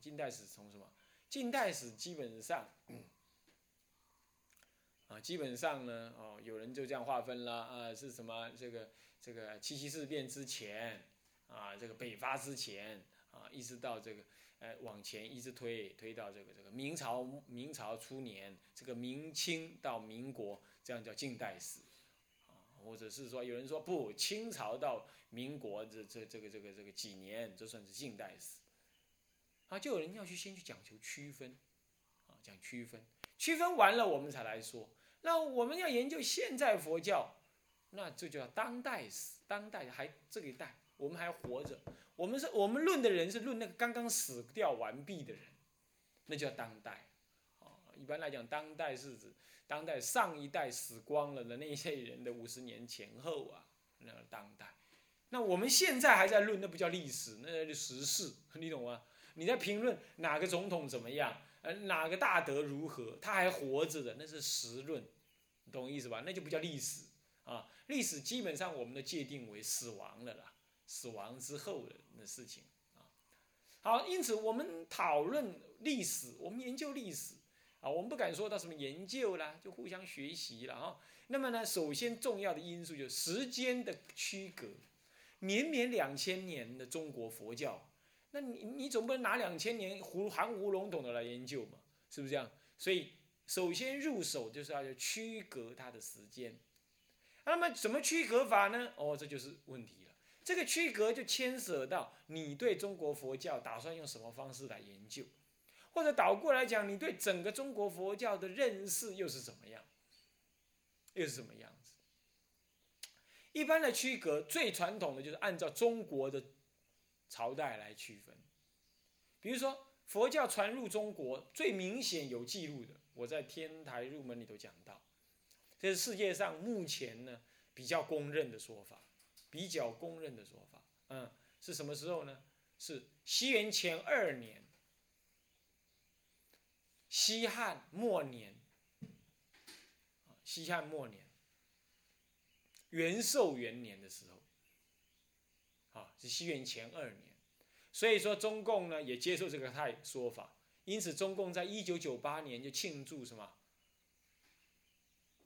近代史从什么？近代史基本上，啊，基本上呢，哦，有人就这样划分了，啊，是什么？这个这个七七事变之前，啊，这个北伐之前，啊，一直到这个，呃，往前一直推，推到这个这个明朝明朝初年，这个明清到民国，这样叫近代史，或者是说有人说不，清朝到民国这这这个这个这个几年，这算是近代史，啊，就有人要去先去讲求区分，啊，讲区分，区分完了我们才来说。那我们要研究现在佛教，那这叫当代史。当代还这个代，我们还活着。我们是我们论的人是论那个刚刚死掉完毕的人，那叫当代。啊，一般来讲，当代是指当代上一代死光了的那些人的五十年前后啊，那当代。那我们现在还在论，那不叫历史，那叫时事，你懂吗？你在评论哪个总统怎么样？呃，哪个大德如何？他还活着的，那是实论，懂意思吧？那就不叫历史啊。历史基本上我们的界定为死亡了啦，死亡之后的那事情啊。好，因此我们讨论历史，我们研究历史啊，我们不敢说到什么研究啦，就互相学习了啊。那么呢，首先重要的因素就是时间的区隔，绵绵两千年的中国佛教。那你你总不能拿两千年胡含糊笼统的来研究嘛？是不是这样？所以首先入手就是要区隔它的时间。那么怎么区隔法呢？哦，这就是问题了。这个区隔就牵涉到你对中国佛教打算用什么方式来研究，或者倒过来讲，你对整个中国佛教的认识又是怎么样？又是什么样子？一般的区隔最传统的就是按照中国的。朝代来区分，比如说佛教传入中国最明显有记录的，我在《天台入门》里头讲到，这是世界上目前呢比较公认的说法，比较公认的说法，嗯，是什么时候呢？是西元前二年，西汉末年，西汉末年，元寿元年的时候。啊，是西元前二年，所以说中共呢也接受这个太说法，因此中共在一九九八年就庆祝什么？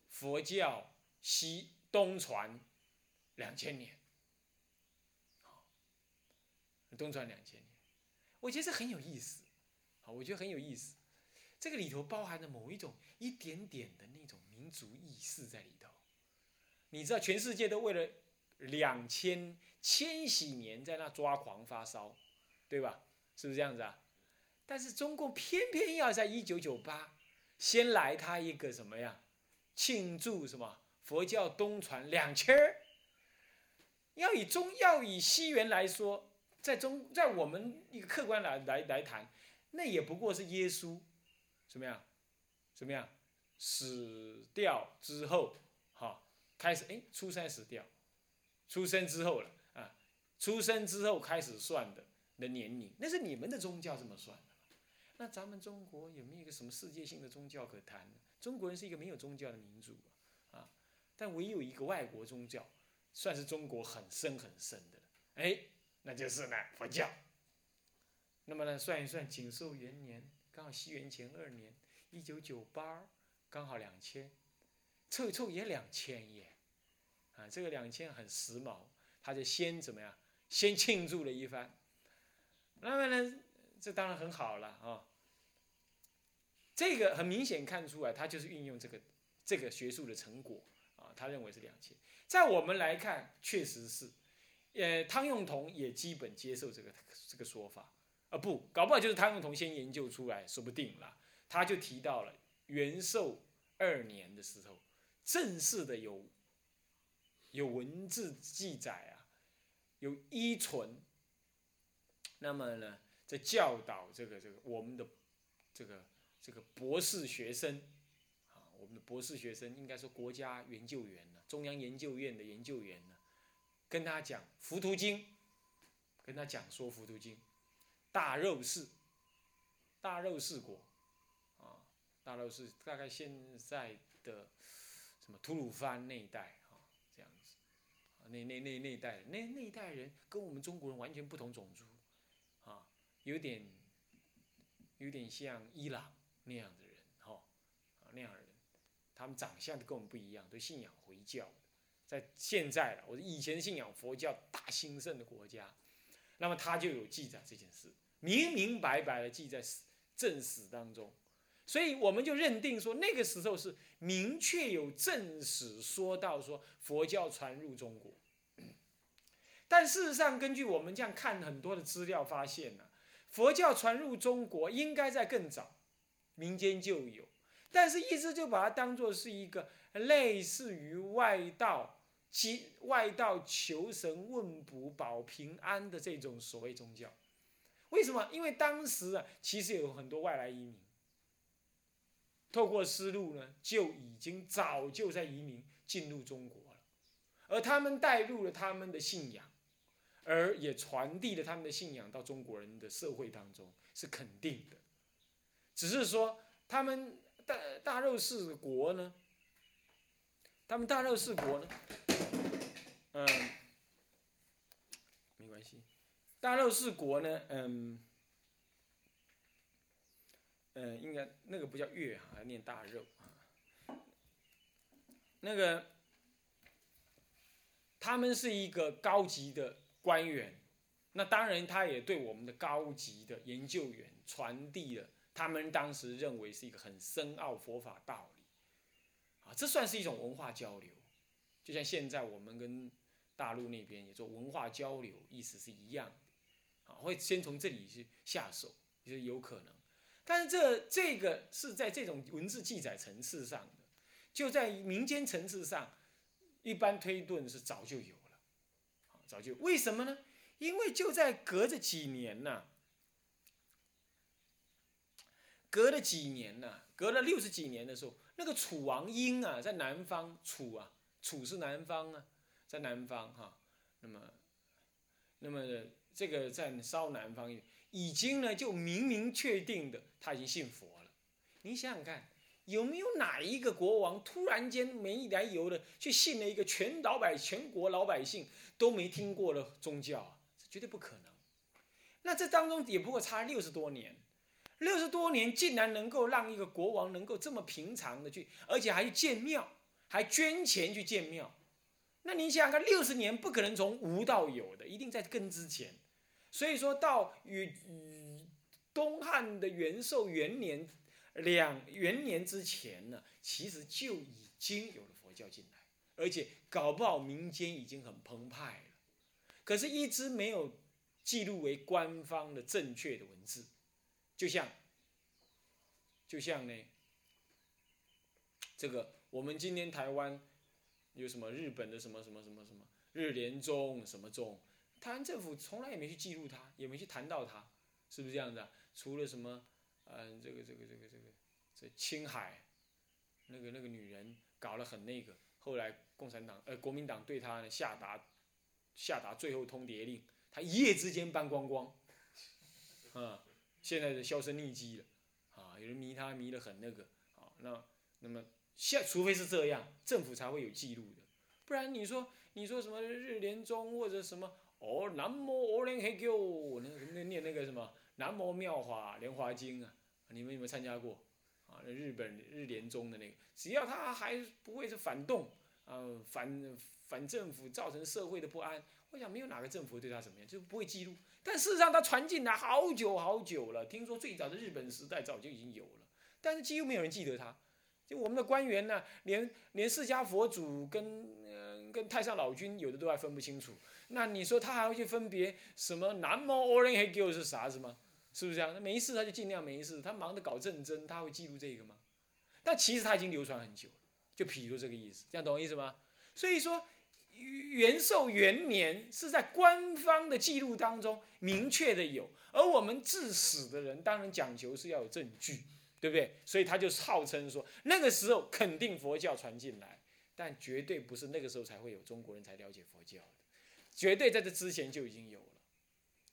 佛教西东传两千年，东传两千年，我觉得这很有意思，好，我觉得很有意思，这个里头包含着某一种一点点的那种民族意识在里头，你知道全世界都为了。两千千禧年在那抓狂发烧，对吧？是不是这样子啊？但是中共偏偏要在一九九八先来他一个什么呀？庆祝什么佛教东传两千儿？要以中要以西元来说，在中在我们一个客观来来来谈，那也不过是耶稣，怎么样？怎么样？死掉之后，哈，开始哎，出生死掉。出生之后了，出生之后开始算的的年龄，那是你们的宗教这么算的。那咱们中国有没有一个什么世界性的宗教可谈呢？中国人是一个没有宗教的民族啊，但唯有一个外国宗教，算是中国很深很深的了哎，那就是呢佛教。那么呢，算一算，景寿元年刚好西元前二年，一九九八刚好两千，凑一凑也两千耶。啊，这个两千很时髦，他就先怎么样？先庆祝了一番。那么呢，这当然很好了啊。这个很明显看出来，他就是运用这个这个学术的成果啊。他认为是两千，在我们来看，确实是。呃，汤用彤也基本接受这个这个说法啊。不，搞不好就是汤用彤先研究出来，说不定啦。他就提到了元寿二年的时候，正式的有。有文字记载，有依存。那么呢，在教导这个这个我们的这个这个博士学生啊，我们的博士学生应该说国家研究员呢，中央研究院的研究员呢，跟他讲《浮屠经》，跟他讲说《浮屠经》，大肉氏，大肉氏国，啊，大肉氏大概现在的什么吐鲁番那一带。那那那那一代，那那一代人跟我们中国人完全不同种族，啊，有点有点像伊朗那样的人，哈，啊那样的人，他们长相都跟我们不一样，都信仰回教。在现在了，我以前信仰佛教大兴盛的国家，那么他就有记载这件事，明明白白的记在正史当中，所以我们就认定说那个时候是明确有正史说到说佛教传入中国。但事实上，根据我们这样看很多的资料发现呢，佛教传入中国应该在更早，民间就有，但是一直就把它当做是一个类似于外道。其外道求神问卜保平安的这种所谓宗教，为什么？因为当时啊，其实有很多外来移民，透过丝路呢，就已经早就在移民进入中国了，而他们带入了他们的信仰，而也传递了他们的信仰到中国人的社会当中，是肯定的。只是说他们大大肉氏国呢，他们大肉氏国呢。嗯，没关系。大肉氏国呢，嗯，嗯，应该那个不叫月哈，念大肉啊那个，他们是一个高级的官员，那当然他也对我们的高级的研究员传递了他们当时认为是一个很深奥佛法道理，啊，这算是一种文化交流，就像现在我们跟。大陆那边也做文化交流，意思是一样的，啊，会先从这里去下手，也是有可能。但是这这个是在这种文字记载层次上的，就在民间层次上，一般推断是早就有，早就为什么呢？因为就在隔着几年呢，隔了几年呢，隔了六十几年的时候，那个楚王英啊，在南方，楚啊，楚是南方啊。在南方哈，那么，那么这个在稍南方已经呢就明明确定的他已经信佛了。你想想看，有没有哪一个国王突然间没来由的去信了一个全老百全国老百姓都没听过的宗教啊？这绝对不可能。那这当中也不过差六十多年，六十多年竟然能够让一个国王能够这么平常的去，而且还去建庙，还捐钱去建庙。那你想想看，六十年不可能从无到有的，一定在更之前。所以说到与东汉的元寿元年两元年之前呢，其实就已经有了佛教进来，而且搞不好民间已经很澎湃了。可是，一直没有记录为官方的正确的文字，就像就像呢，这个我们今天台湾。有什么日本的什么什么什么什么日莲宗什么宗，台湾政府从来也没去记录它，也没去谈到它，是不是这样的？除了什么，嗯，这个这个这个这个，这青海，那个那个女人搞了很那个，后来共产党呃国民党对她呢下达下达最后通牒令，她一夜之间搬光光，啊，现在是销声匿迹了，啊，有人迷她迷得很那个，啊，那那么。现除非是这样，政府才会有记录的，不然你说你说什么日莲宗或者什么哦南无阿弥陀佛，那那念那个什么南无妙法莲华经啊，你们有没有参加过？啊，那日本日联宗的那个，只要他还不会是反动啊，反反政府造成社会的不安，我想没有哪个政府对他怎么样，就不会记录。但事实上，他传进来好久好久了，听说最早的日本时代早就已经有了，但是几乎没有人记得他。就我们的官员呢，连连释迦佛祖跟嗯跟太上老君有的都还分不清楚，那你说他还会去分别什么南无阿弥陀佛是啥子吗？是不是这样？那没事他就尽量没事，他忙着搞政争，他会记录这个吗？但其实他已经流传很久了，就譬如这个意思，这样懂我意思吗？所以说元寿元年是在官方的记录当中明确的有，而我们治史的人当然讲求是要有证据。对不对？所以他就号称说，那个时候肯定佛教传进来，但绝对不是那个时候才会有中国人才了解佛教的，绝对在这之前就已经有了。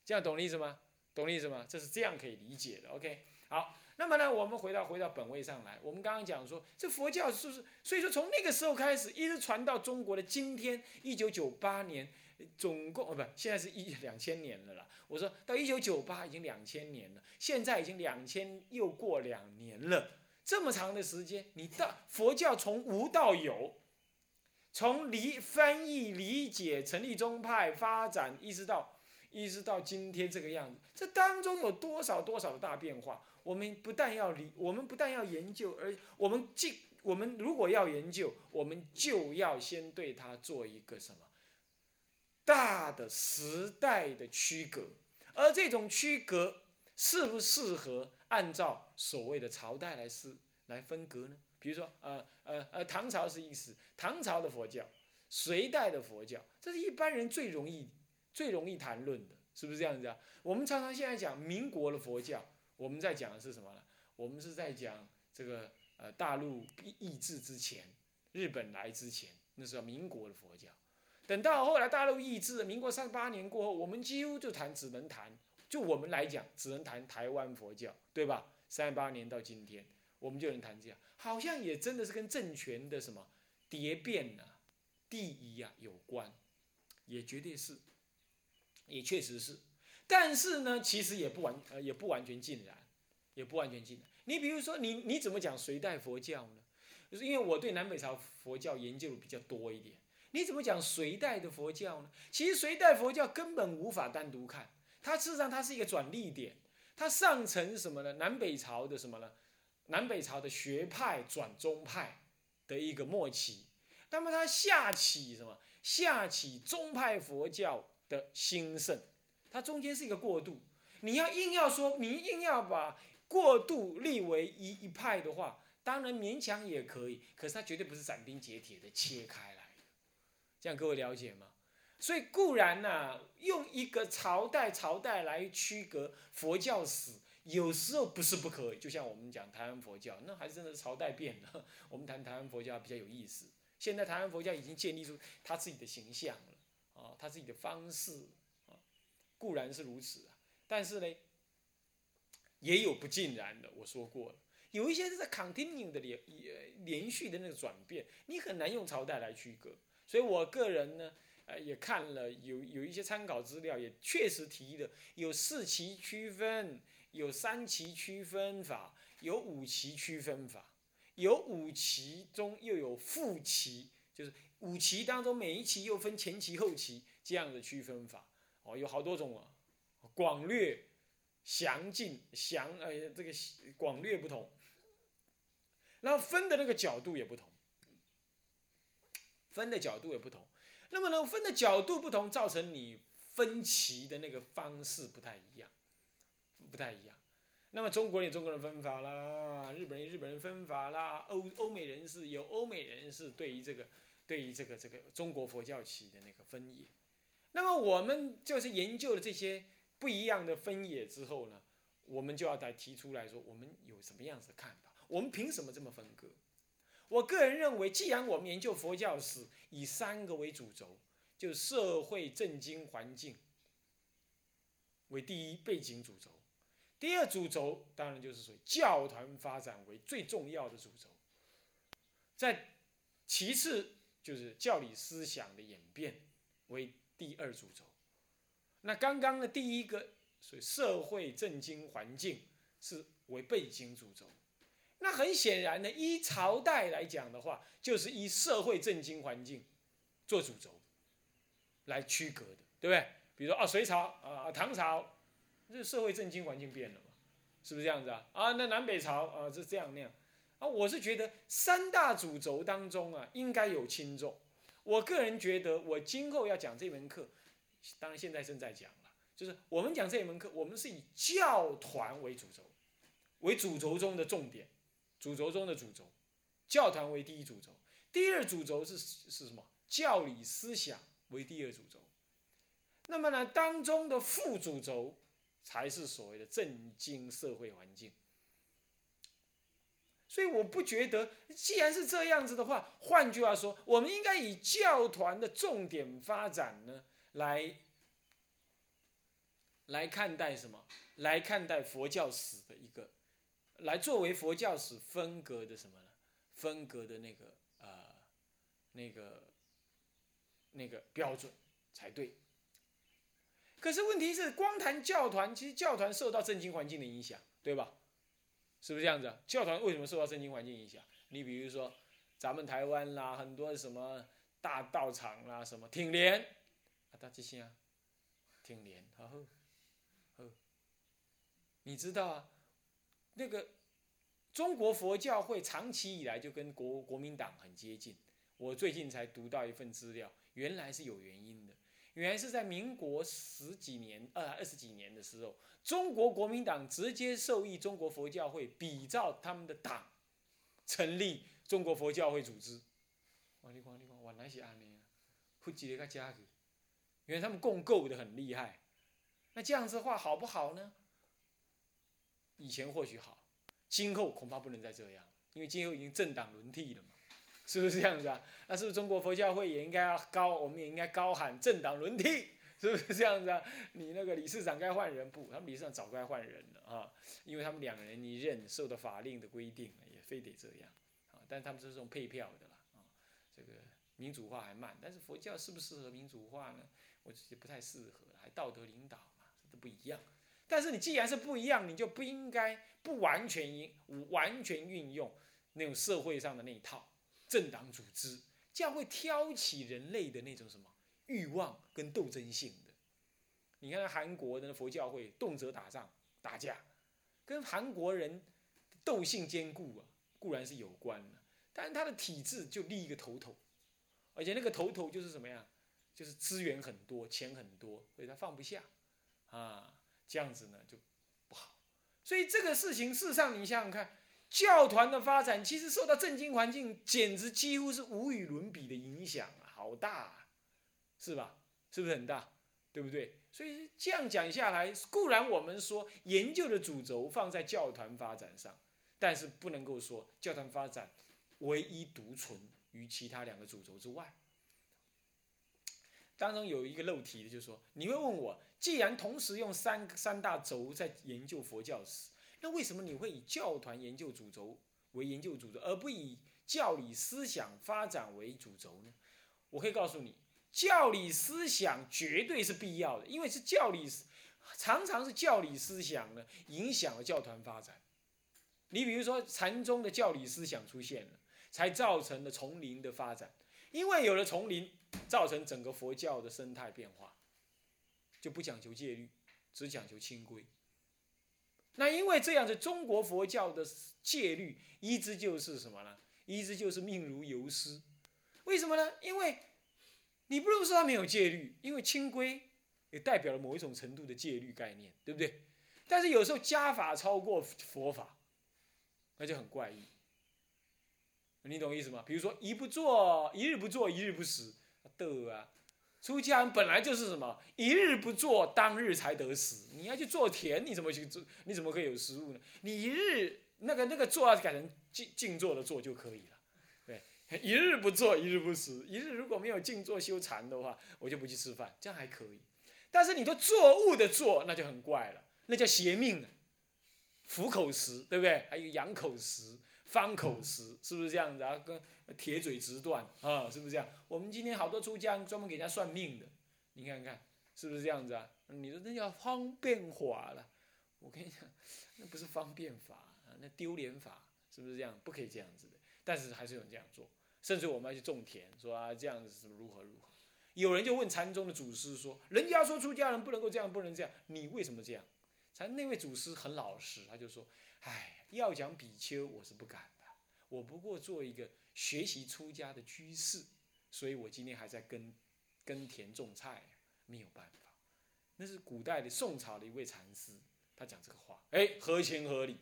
这样懂的意思吗？懂意思吗？这是这样可以理解的。OK，好，那么呢，我们回到回到本位上来，我们刚刚讲说，这佛教是不是？所以说从那个时候开始，一直传到中国的今天，一九九八年总共哦不，现在是一两千年了啦。我说到一九九八已经两千年了，现在已经两千又过两年了，这么长的时间，你到佛教从无到有，从理翻译理解成立宗派发展，一直到一直到今天这个样子，这当中有多少多少大变化？我们不但要理，我们不但要研究，而我们既我们如果要研究，我们就要先对它做一个什么？大的时代的区隔，而这种区隔适不适合按照所谓的朝代来是来分隔呢？比如说，呃呃呃，唐朝是意思，唐朝的佛教，隋代的佛教，这是一般人最容易最容易谈论的，是不是这样子啊？我们常常现在讲民国的佛教，我们在讲的是什么呢？我们是在讲这个呃大陆易制之前，日本来之前，那是民国的佛教。等到后来大陆易制，民国三十八年过后，我们几乎就谈，只能谈，就我们来讲，只能谈台湾佛教，对吧？三十八年到今天，我们就能谈这样，好像也真的是跟政权的什么蝶变啊、地移啊有关，也绝对是，也确实是，但是呢，其实也不完，呃，也不完全尽然，也不完全尽然。你比如说，你你怎么讲隋代佛教呢？就是因为我对南北朝佛教研究比较多一点。你怎么讲隋代的佛教呢？其实隋代佛教根本无法单独看，它事实上它是一个转捩点，它上层什么呢？南北朝的什么呢？南北朝的学派转宗派的一个末期，那么它下起什么？下起宗派佛教的兴盛，它中间是一个过渡。你要硬要说，你硬要把过渡立为一一派的话，当然勉强也可以，可是它绝对不是斩钉截铁的切开来。这样各位了解吗？所以固然呢，用一个朝代朝代来区隔佛教史，有时候不是不可以。就像我们讲台湾佛教，那还是真的是朝代变了。我们谈台湾佛教比较有意思。现在台湾佛教已经建立出他自己的形象了，啊，他自己的方式，啊，固然是如此啊。但是呢，也有不尽然的。我说过了，有一些是在 continue 的连连续的那个转变，你很难用朝代来区隔。所以我个人呢，呃，也看了有有一些参考资料，也确实提的有四期区分，有三期区分法，有五期区分法，有五期中又有副期，就是五期当中每一期又分前期后期这样的区分法，哦，有好多种啊，广略、详尽、详呃这个广略不同，然后分的那个角度也不同。分的角度也不同，那么呢，分的角度不同，造成你分歧的那个方式不太一样，不太一样。那么中国人有中国人分法啦，日本人日本人分法啦，欧欧美人士有欧美人士对于这个对于这个这个中国佛教起的那个分野。那么我们就是研究了这些不一样的分野之后呢，我们就要来提出来说，我们有什么样子的看法？我们凭什么这么分割？我个人认为，既然我们研究佛教史以三个为主轴，就社会、政经、环境为第一背景主轴，第二主轴当然就是说教团发展为最重要的主轴，在其次就是教理思想的演变为第二主轴。那刚刚的第一个，所以社会、政经、环境是为背景主轴。那很显然呢，依朝代来讲的话，就是依社会政经环境做主轴来区隔的，对不对？比如说啊，隋朝啊，唐朝，这社会政经环境变了嘛，是不是这样子啊？啊，那南北朝啊，是这样那样啊。我是觉得三大主轴当中啊，应该有轻重。我个人觉得，我今后要讲这门课，当然现在正在讲了，就是我们讲这门课，我们是以教团为主轴，为主轴中的重点。主轴中的主轴，教团为第一主轴，第二主轴是是什么？教理思想为第二主轴。那么呢，当中的副主轴才是所谓的政经社会环境。所以我不觉得，既然是这样子的话，换句话说，我们应该以教团的重点发展呢，来来看待什么？来看待佛教史的一个。来作为佛教史分隔的什么呢？分隔的那个呃，那个那个标准才对。可是问题是，光谈教团，其实教团受到政经环境的影响，对吧？是不是这样子？教团为什么受到政经环境影响？你比如说，咱们台湾啦，很多什么大道场啦，什么挺联，啊，大这些啊，挺联，好，好，你知道啊，那个中国佛教会长期以来就跟国国民党很接近。我最近才读到一份资料，原来是有原因的。原来是在民国十几年、二二十几年的时候，中国国民党直接受益中国佛教会，比照他们的党，成立中国佛教会组织。哇，你看，你看，原来是安尼啊，复制个加去，原来他们共构的很厉害。那这样子的话好不好呢？以前或许好，今后恐怕不能再这样，因为今后已经政党轮替了嘛。是不是这样子啊？那是不是中国佛教会也应该要高？我们也应该高喊政党轮替，是不是这样子啊？你那个理事长该换人不？他们理事长早该换人了啊，因为他们两人一任，受到法令的规定，也非得这样啊。但他们是这种配票的啦啊，这个民主化还慢，但是佛教适不适合民主化呢？我觉得不太适合，还道德领导嘛，这都不一样。但是你既然是不一样，你就不应该不完全应完全运用那种社会上的那一套。政党组织这样会挑起人类的那种什么欲望跟斗争性的。你看韩国的佛教会动辄打仗打架，跟韩国人斗性坚固啊，固然是有关的，但是他的体制就立一个头头，而且那个头头就是什么呀？就是资源很多，钱很多，所以他放不下啊，这样子呢就不好。所以这个事情，事实上你想想看。教团的发展其实受到政经环境简直几乎是无与伦比的影响啊，好大，是吧？是不是很大？对不对？所以这样讲下来，固然我们说研究的主轴放在教团发展上，但是不能够说教团发展唯一独存于其他两个主轴之外。当中有一个漏题的，就是说你会问我，既然同时用三三大轴在研究佛教史。那为什么你会以教团研究主轴为研究主轴，而不以教理思想发展为主轴呢？我可以告诉你，教理思想绝对是必要的，因为是教理，常常是教理思想呢影响了教团发展。你比如说禅宗的教理思想出现了，才造成了丛林的发展，因为有了丛林，造成整个佛教的生态变化，就不讲求戒律，只讲求清规。那因为这样子，中国佛教的戒律一直就是什么呢？一直就是命如游丝。为什么呢？因为你不能说它没有戒律，因为清规也代表了某一种程度的戒律概念，对不对？但是有时候家法超过佛法，那就很怪异。你懂意思吗？比如说一不做，一日不做，一日不食，得啊。出家人本来就是什么，一日不做，当日才得食。你要去做田，你怎么去做？你怎么可以有食物呢？你一日那个那个做要改成静静坐的坐就可以了。对，一日不做，一日不食。一日如果没有静坐修禅的话，我就不去吃饭，这样还可以。但是你都作物的做，那就很怪了，那叫邪命了。虎口食，对不对？还有羊口食。方口食是不是这样子啊？跟铁嘴直断啊，是不是这样？我们今天好多出家专门给人家算命的，你看看是不是这样子啊？你说那叫方便法了，我跟你讲，那不是方便法啊，那丢脸法，是不是这样？不可以这样子的。但是还是有人这样做，甚至我们要去种田，说啊这样子是如何如何。有人就问禅宗的祖师说：“人家说出家人不能够这样，不能这样，你为什么这样？”禅那位祖师很老实，他就说：“唉。”要讲比丘，我是不敢的。我不过做一个学习出家的居士，所以我今天还在耕耕田种菜，没有办法。那是古代的宋朝的一位禅师，他讲这个话，哎，合情合理，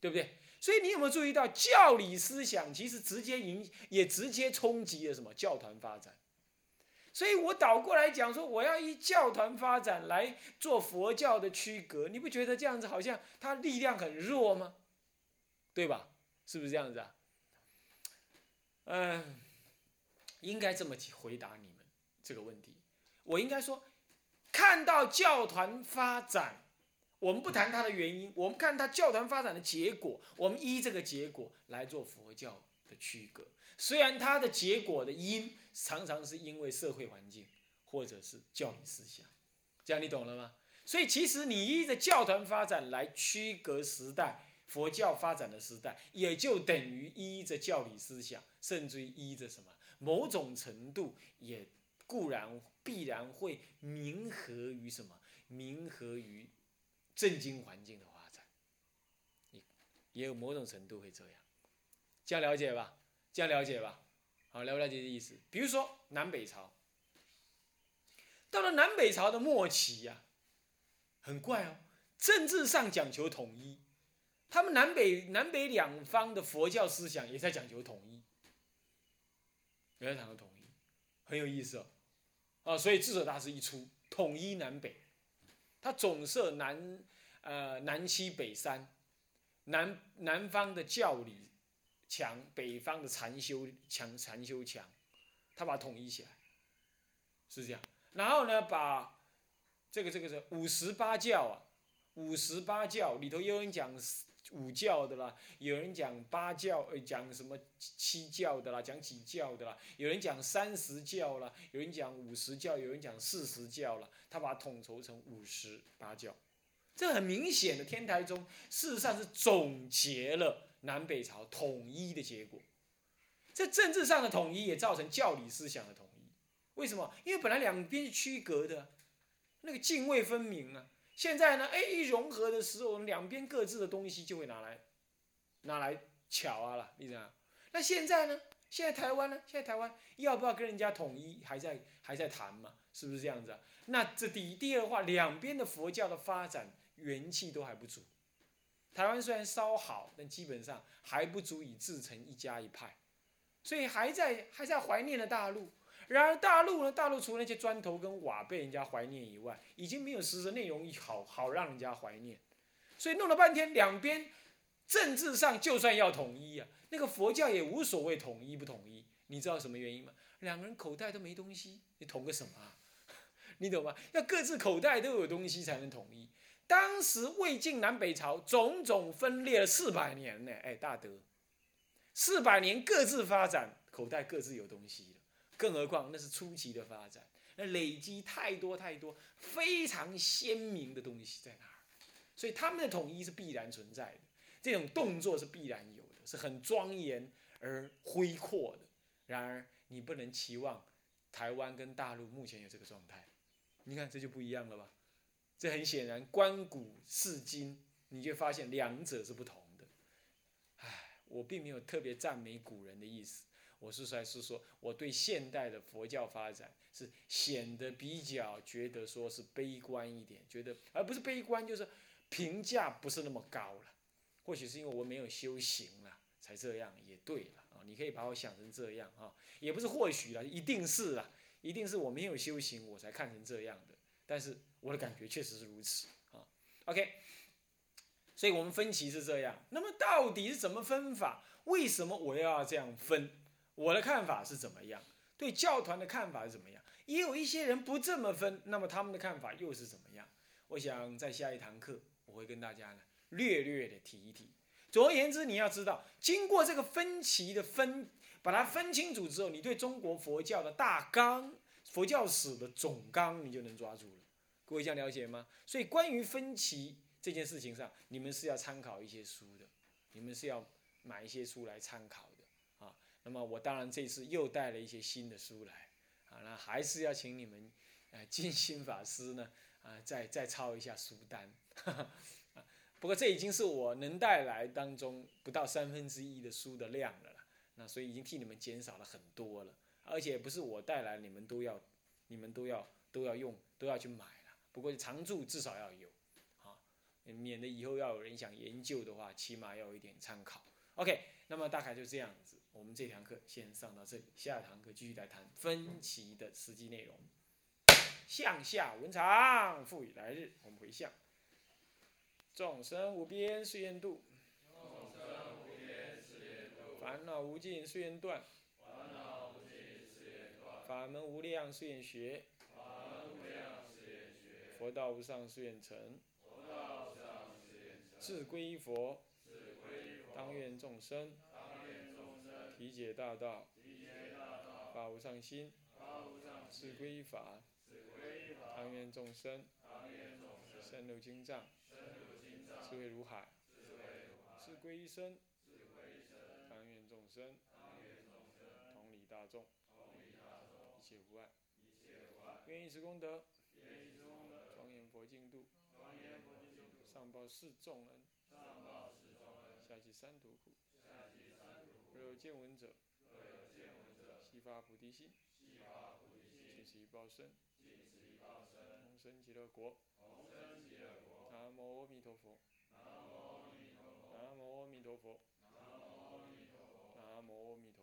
对不对？所以你有没有注意到，教理思想其实直接影，也直接冲击了什么教团发展？所以我倒过来讲说，我要以教团发展来做佛教的区隔，你不觉得这样子好像它力量很弱吗？对吧？是不是这样子啊？嗯，应该这么回答你们这个问题。我应该说，看到教团发展，我们不谈它的原因，我们看它教团发展的结果，我们依这个结果来做佛教的区隔。虽然它的结果的因常常是因为社会环境或者是教育思想，这样你懂了吗？所以其实你依着教团发展来区隔时代，佛教发展的时代，也就等于依着教理思想，甚至于依着什么某种程度也固然必然会冥合于什么，冥合于政经环境的发展，也也有某种程度会这样，这样了解吧？这样了解吧？好，了不了解这意思？比如说南北朝，到了南北朝的末期呀，很怪哦，政治上讲求统一，他们南北南北两方的佛教思想也在讲求统一，也在讲求统一，很有意思哦，啊，所以智者大师一出，统一南北，他总设南呃南七北三，南南方的教理。强北方的禅修强，禅修强，他把它统一起来，是这样。然后呢，把这个这个是五十八教啊，五十八教里头有人讲五教的啦，有人讲八教，呃，讲什么七教的啦，讲几教的啦，有人讲三十教啦，有人讲五十教，有人讲四十教了，他把统筹成五十八教。这很明显的，天台宗事实上是总结了。南北朝统一的结果，这政治上的统一也造成教理思想的统一。为什么？因为本来两边是区隔的，那个泾渭分明啊。现在呢，哎，一融合的时候，两边各自的东西就会拿来拿来巧啊了，你知道？那现在呢？现在台湾呢？现在台湾要不要跟人家统一，还在还在谈嘛？是不是这样子啊？那这第第二话，两边的佛教的发展元气都还不足。台湾虽然稍好，但基本上还不足以自成一家一派，所以还在还在怀念的大陆。然而大陆呢，大陆除了那些砖头跟瓦被人家怀念以外，已经没有实质内容好好让人家怀念。所以弄了半天，两边政治上就算要统一啊，那个佛教也无所谓统一不统一。你知道什么原因吗？两个人口袋都没东西，你统个什么啊？你懂吗？要各自口袋都有东西才能统一。当时魏晋南北朝种种分裂了四百年呢，哎，大德，四百年各自发展，口袋各自有东西了，更何况那是初期的发展，那累积太多太多非常鲜明的东西在那儿，所以他们的统一是必然存在的，这种动作是必然有的，是很庄严而恢阔的。然而你不能期望台湾跟大陆目前有这个状态，你看这就不一样了吧？这很显然，观古视今，你就发现两者是不同的。唉，我并没有特别赞美古人的意思，我是说，是说我对现代的佛教发展是显得比较觉得说是悲观一点，觉得而不是悲观，就是评价不是那么高了。或许是因为我没有修行了，才这样，也对了啊。你可以把我想成这样啊，也不是或许了，一定是了，一定是我没有修行，我才看成这样的。但是我的感觉确实是如此啊，OK，所以我们分歧是这样。那么到底是怎么分法？为什么我要这样分？我的看法是怎么样？对教团的看法是怎么样？也有一些人不这么分，那么他们的看法又是怎么样？我想在下一堂课我会跟大家呢略略的提一提。总而言之，你要知道，经过这个分歧的分，把它分清楚之后，你对中国佛教的大纲、佛教史的总纲，你就能抓住了。各位这样了解吗？所以关于分歧这件事情上，你们是要参考一些书的，你们是要买一些书来参考。那么我当然这次又带了一些新的书来啊，那还是要请你们，呃，金心法师呢啊，再再抄一下书单。不过这已经是我能带来当中不到三分之一的书的量了啦。那所以已经替你们减少了很多了，而且不是我带来，你们都要，你们都要都要用，都要去买了。不过常驻至少要有，啊，免得以后要有人想研究的话，起码要有一点参考。OK，那么大概就这样子，我们这堂课先上到这里，下堂课继续来谈分歧的实际内容。向下文长，赋予来日，我们回向。众生无边誓愿度，众生无边誓愿度，烦恼无尽誓愿断，烦恼无尽誓愿断，法门无量誓愿学。佛道无上誓愿成，自归佛，当愿众生体解大道，法无上心，自归法，当愿众生深入经藏，智慧如海，是归一生。当愿众生同理大众，一切无碍。愿以此功德，庄严佛净土，上报四众恩，下济三途苦。有见闻者悉发菩提心尽其报身同生极乐国。南无阿弥陀佛南无阿弥陀佛。南无阿弥陀佛。南无阿弥陀佛。